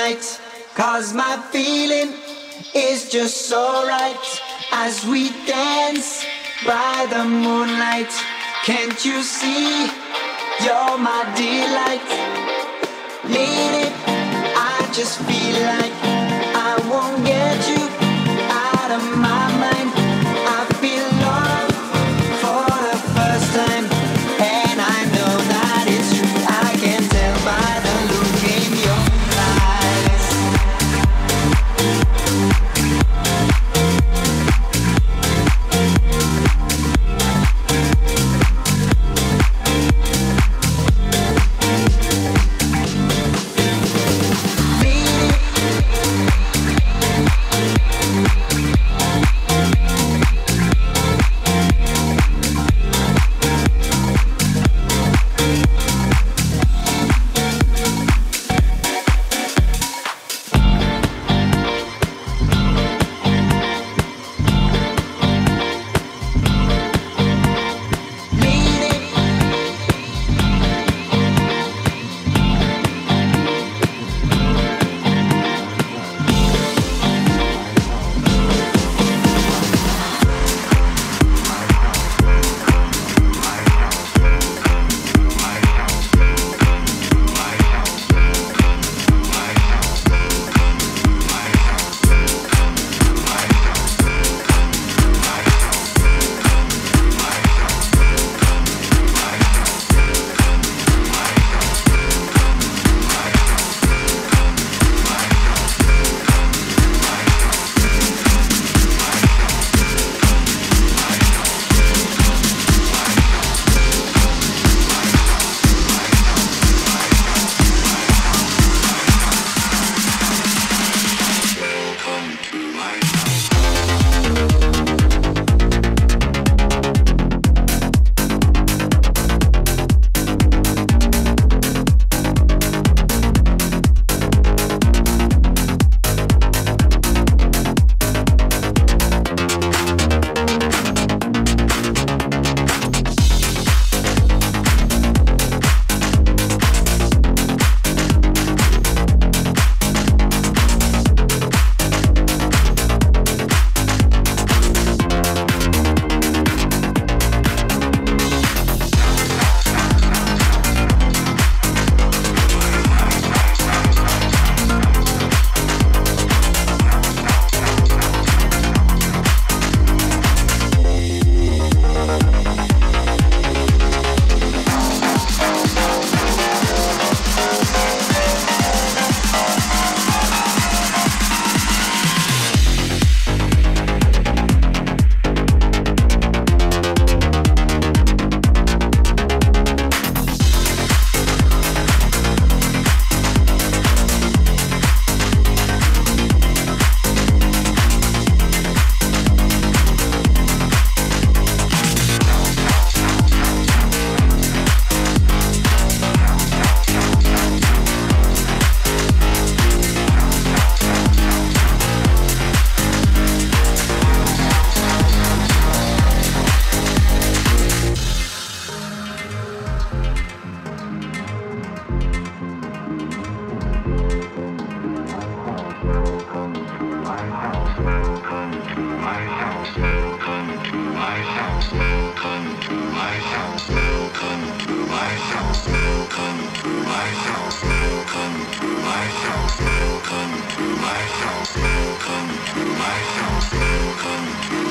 Cause my feeling is just so right as we dance by the moonlight. Can't you see? You're my delight. Lady, I just feel like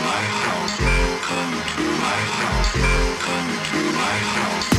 my house. Welcome to my house. Welcome to my house.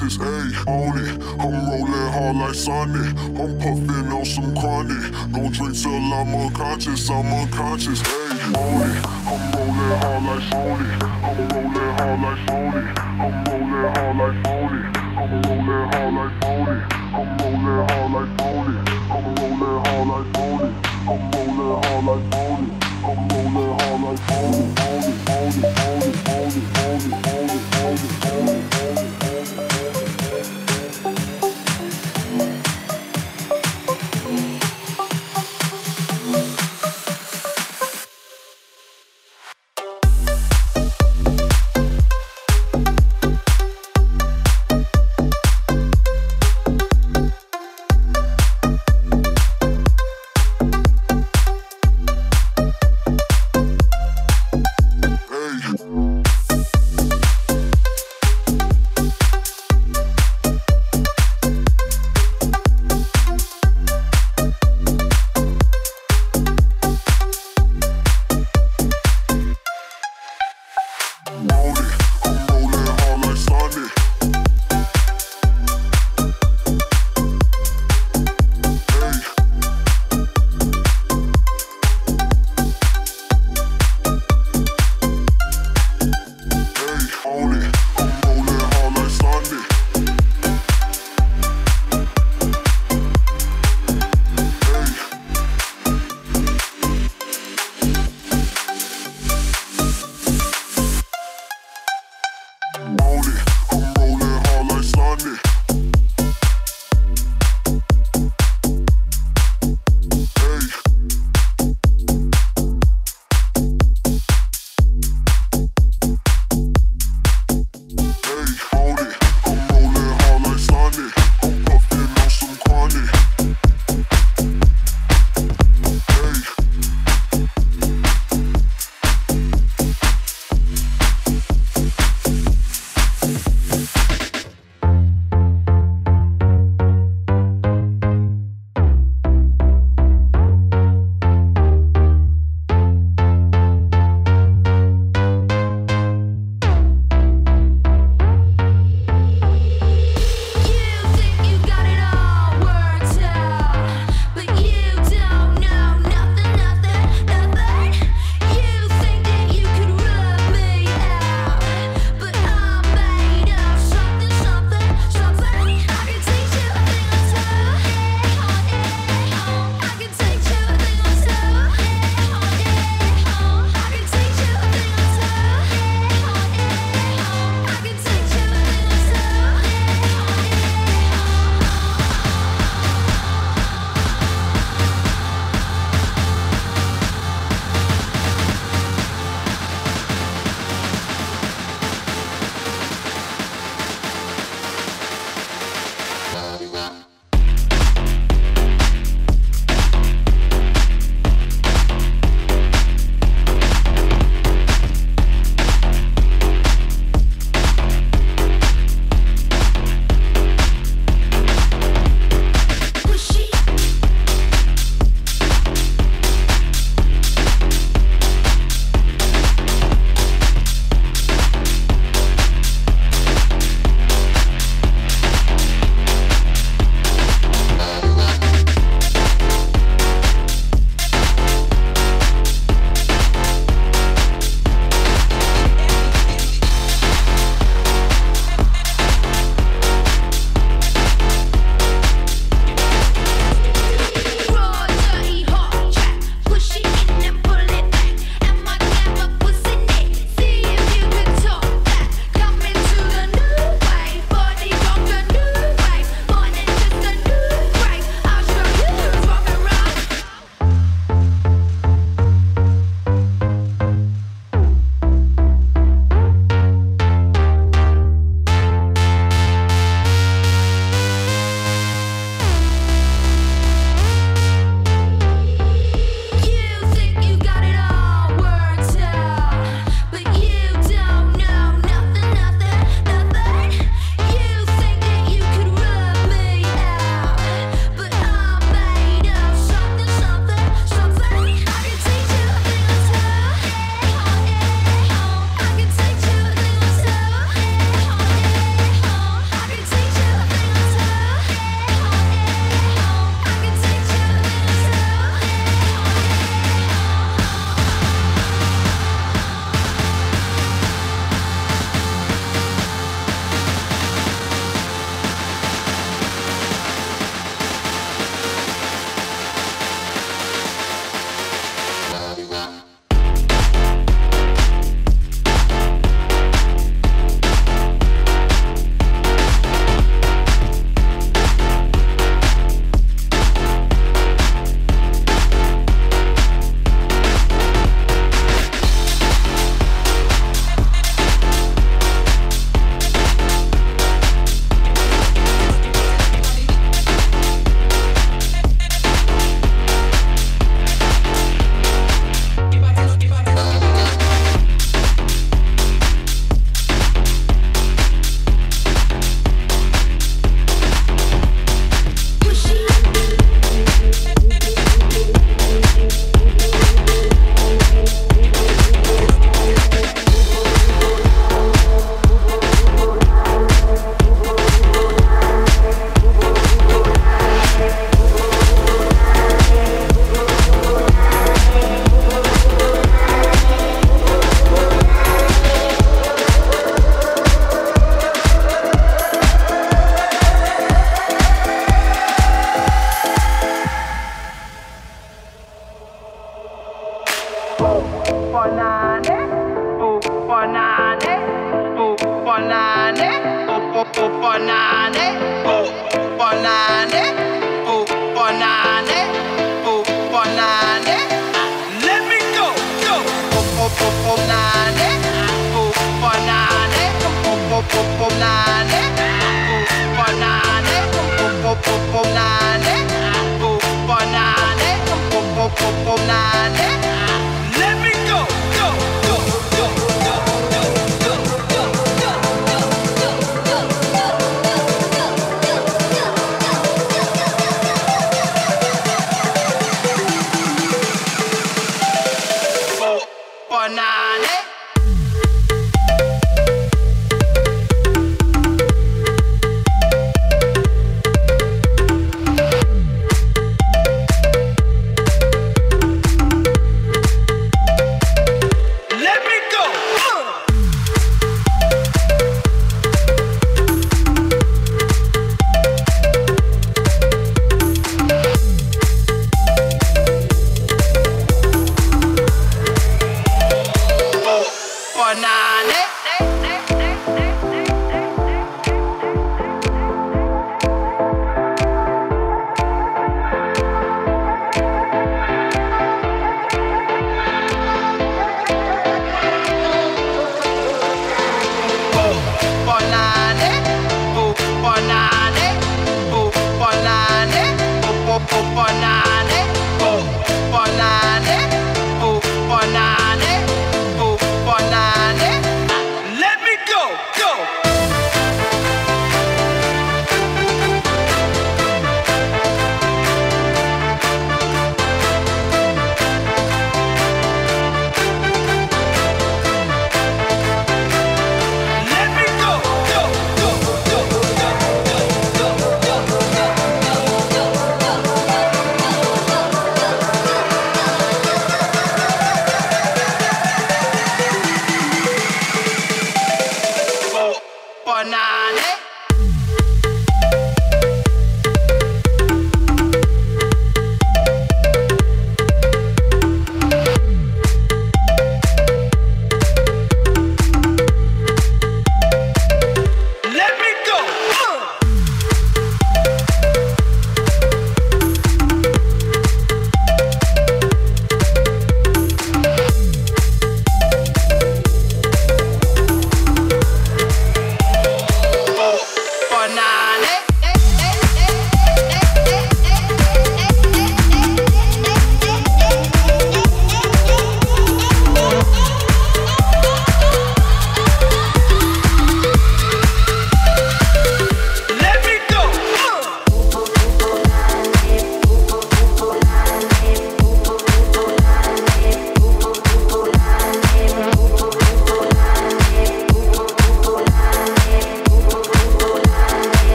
Unconscious, ayy, on it. I'm rolling hard like Sonic. I'm puffing on some chronic. Don't drink till I'm unconscious, I'm unconscious, ayy, on it. I'm rolling hard like Sony. I'm rolling hard like Sony. I'm rolling hard like Sony. I'm rolling hard like Sony. I'm rolling hard like Sony. I'm rolling hard like Sony. I'm rolling hard like Sony. I'm rolling hard like Sony. Own it, own it, own it, own it, own it, own it, own it, own it, own it.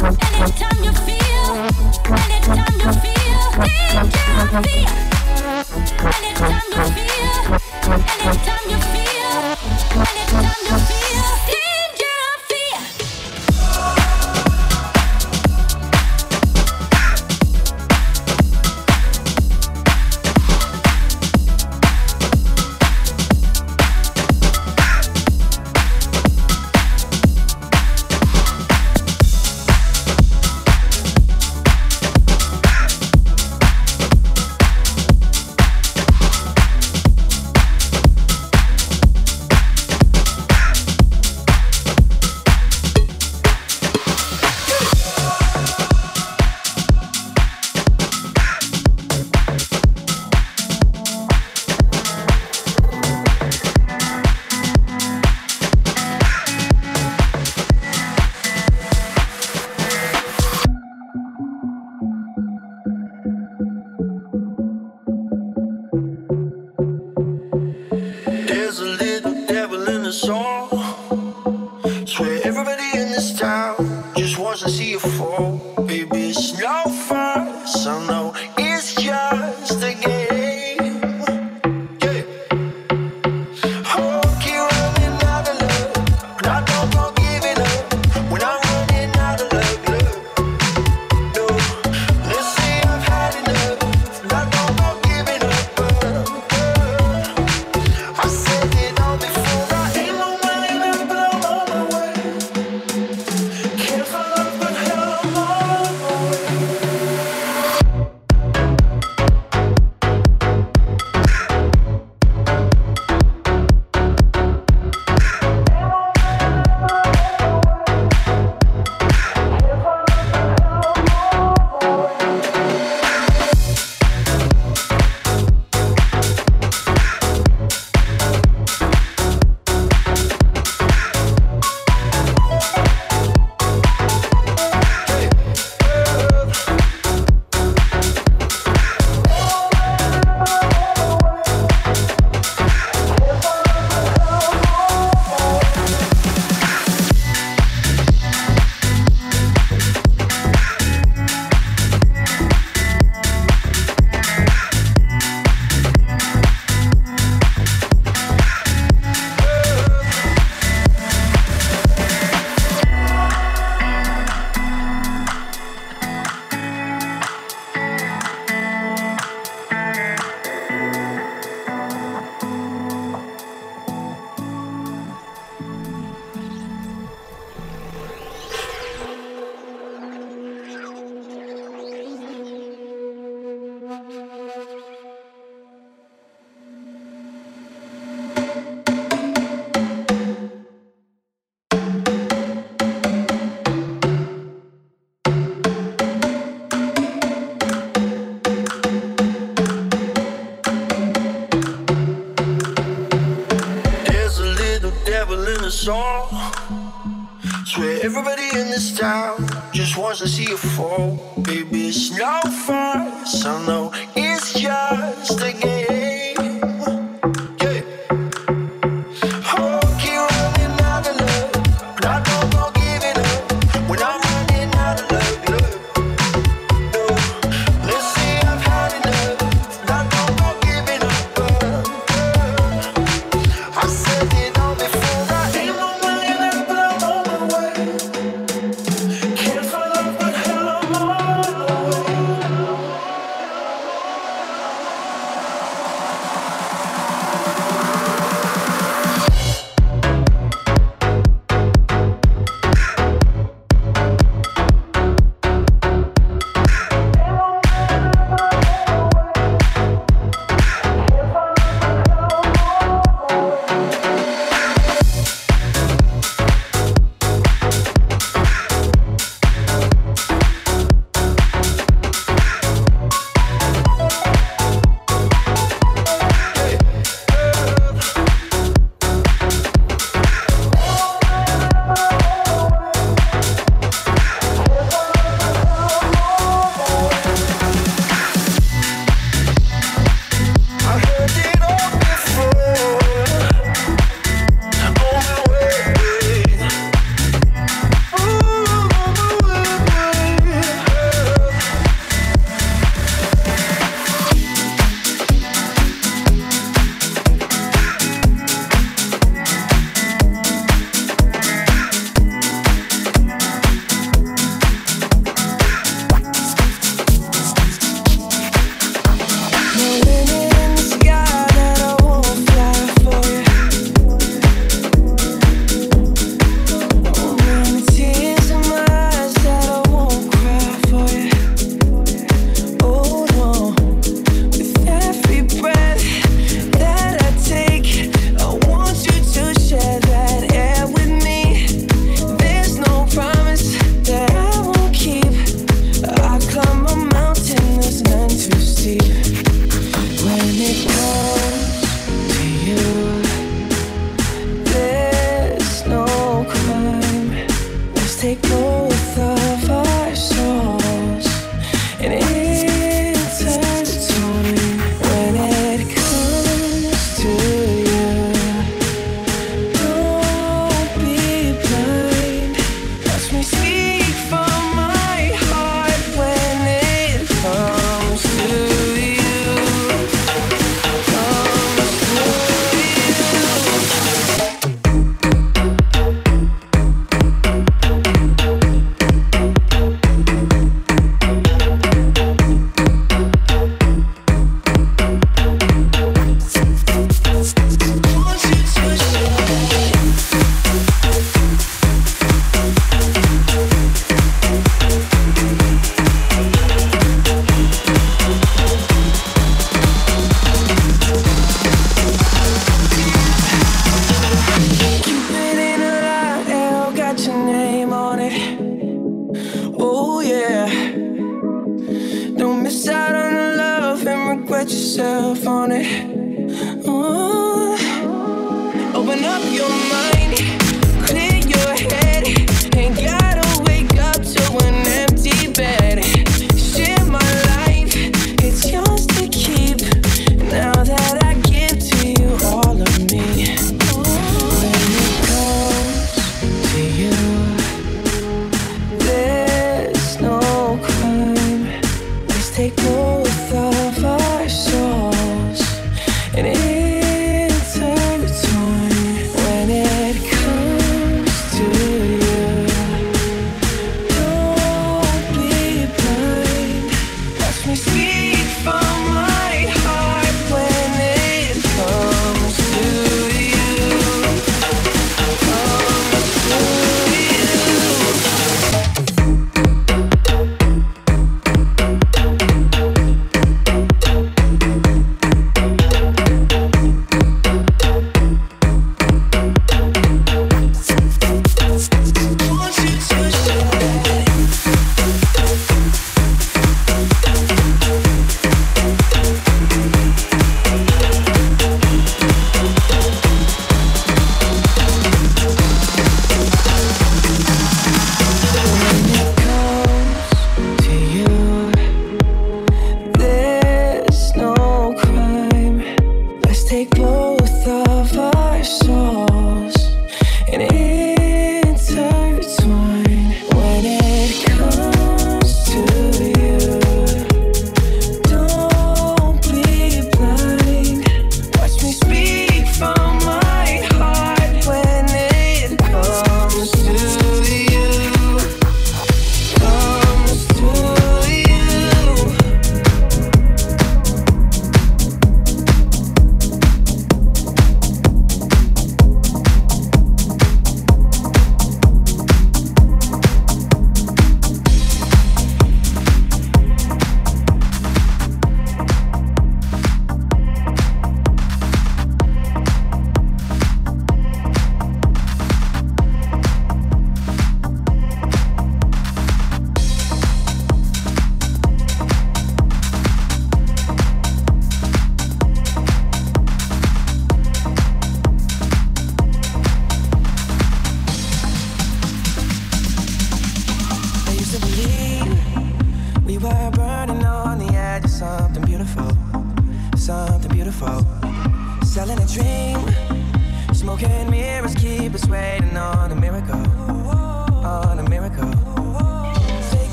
Anytime you feel, anytime you feel, it can be.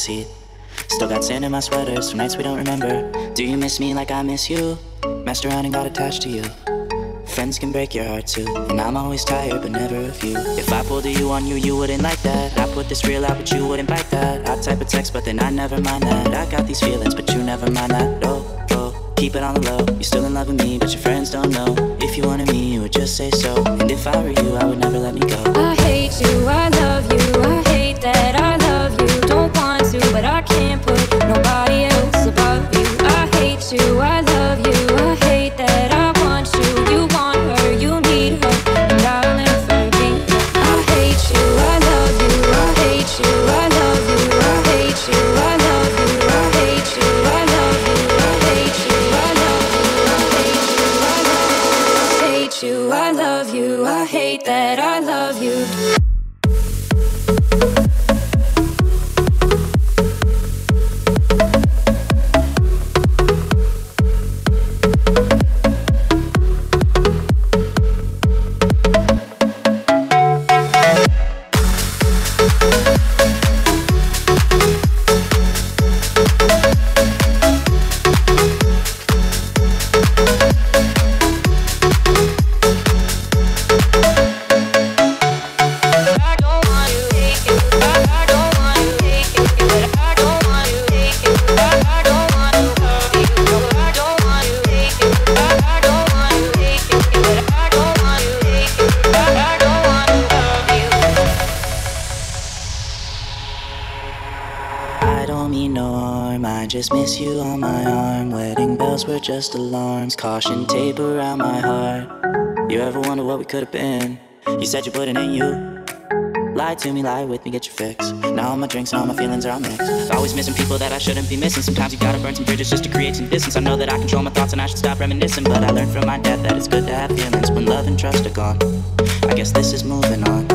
Seat. Still got sand in my sweaters from nights we don't remember. Do you miss me like I miss you? Messed around and got attached to you. Friends can break your heart too, and I'm always tired, but never of you. If I pulled a you on you, you wouldn't like that. I put this reel out, but you wouldn't bite that. I type a text, but then I never mind that. I got these feelings, but you never mind that. Oh, oh, keep it on the low. You're still in love with me, but your friends don't know. If you wanted me, you would just say so. And if I were you, I would never let me go. I hate you, I love you, I hate that I but I caution tape around my heart. You ever wonder what we could have been? You said you wouldn't, ain't you? Lie to me, lie with me, get your fix. Now all my drinks and all my feelings are all mixed. Always missing people that I shouldn't be missing. Sometimes you gotta burn some bridges just to create some distance. I know that I control my thoughts and I should stop reminiscing. But I learned from my dad that it's good to have feelings when love and trust are gone. I guess this is moving on.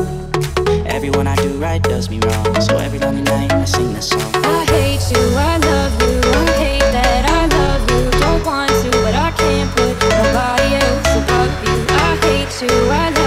Everyone I do right does me wrong. So every lonely night I sing this song. I hate you, I love you, I hate that I can't put nobody else above you. I hate you, I love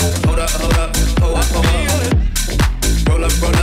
Hold up, hold up, hold up, hold up. Roll up, roll up.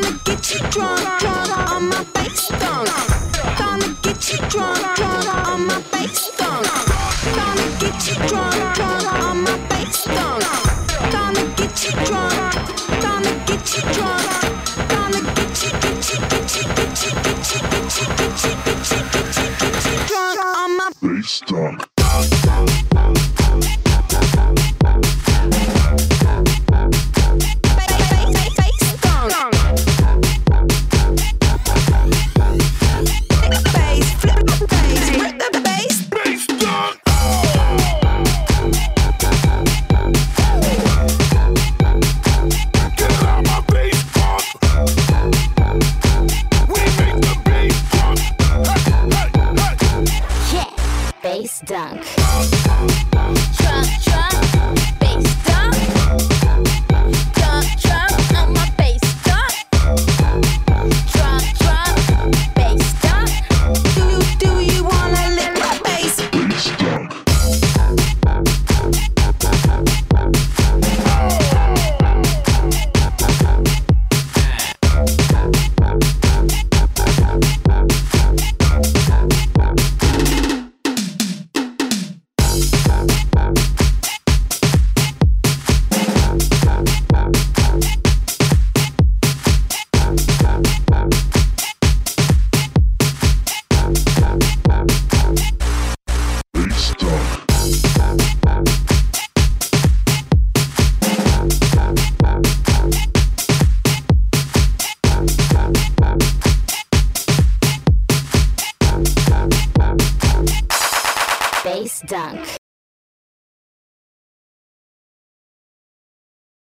Gonna get you drunk, on my bass. Gonna get you drunk, on my bass. Gonna get you drunk, on my bass. Gonna get you drunk, gonna get you drunk. Gonna get you, get you, get you, get you, get you, get you, get you, get you, drunk on my bass.